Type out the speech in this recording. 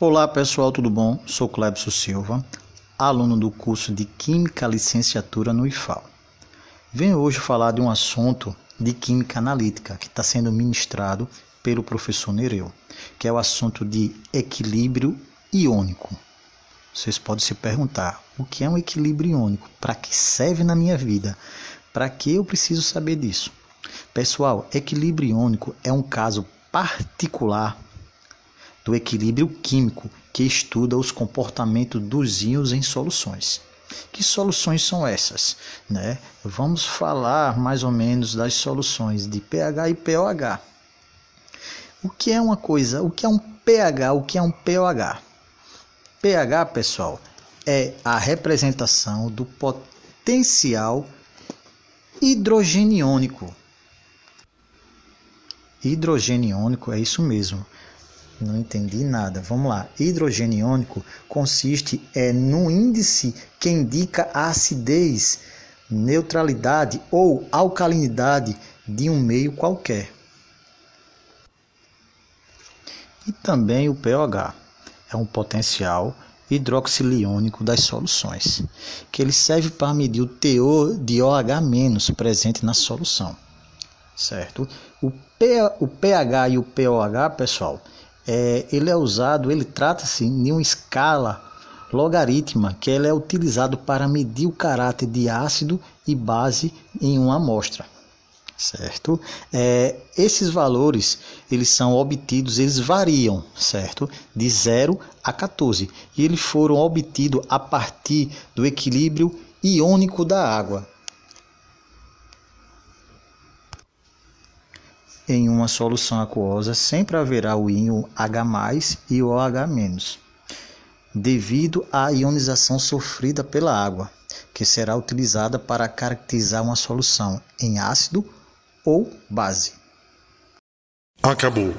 Olá pessoal, tudo bom? Sou Clebson Silva, aluno do curso de Química Licenciatura no IFAL. Venho hoje falar de um assunto de Química Analítica que está sendo ministrado pelo professor Nereu, que é o assunto de equilíbrio iônico. Vocês podem se perguntar, o que é um equilíbrio iônico? Para que serve na minha vida? Para que eu preciso saber disso? Pessoal, equilíbrio iônico é um caso particular do equilíbrio químico, que estuda os comportamentos dos íons em soluções. Que soluções são essas? Né? Vamos falar mais ou menos das soluções de pH e pOH. O que é uma coisa? O que é um pH? O que é um pOH? pH, pessoal, é a representação do potencial hidrogeniônico. Hidrogeniônico é isso mesmo. Não entendi nada. Vamos lá. Hidrogênio iônico consiste é no índice que indica a acidez, neutralidade ou alcalinidade de um meio qualquer. E também o pOH é um potencial hidroxiliônico das soluções, que ele serve para medir o teor de OH- presente na solução. Certo? O pH e o pOH, pessoal, é, ele é usado, ele trata-se de uma escala logarítmica que ele é utilizado para medir o caráter de ácido e base em uma amostra, certo? É, esses valores eles são obtidos, eles variam, certo? De 0 a 14 e eles foram obtidos a partir do equilíbrio iônico da água. Em uma solução aquosa sempre haverá o íon H+, e o OH-, devido à ionização sofrida pela água, que será utilizada para caracterizar uma solução em ácido ou base. Acabou.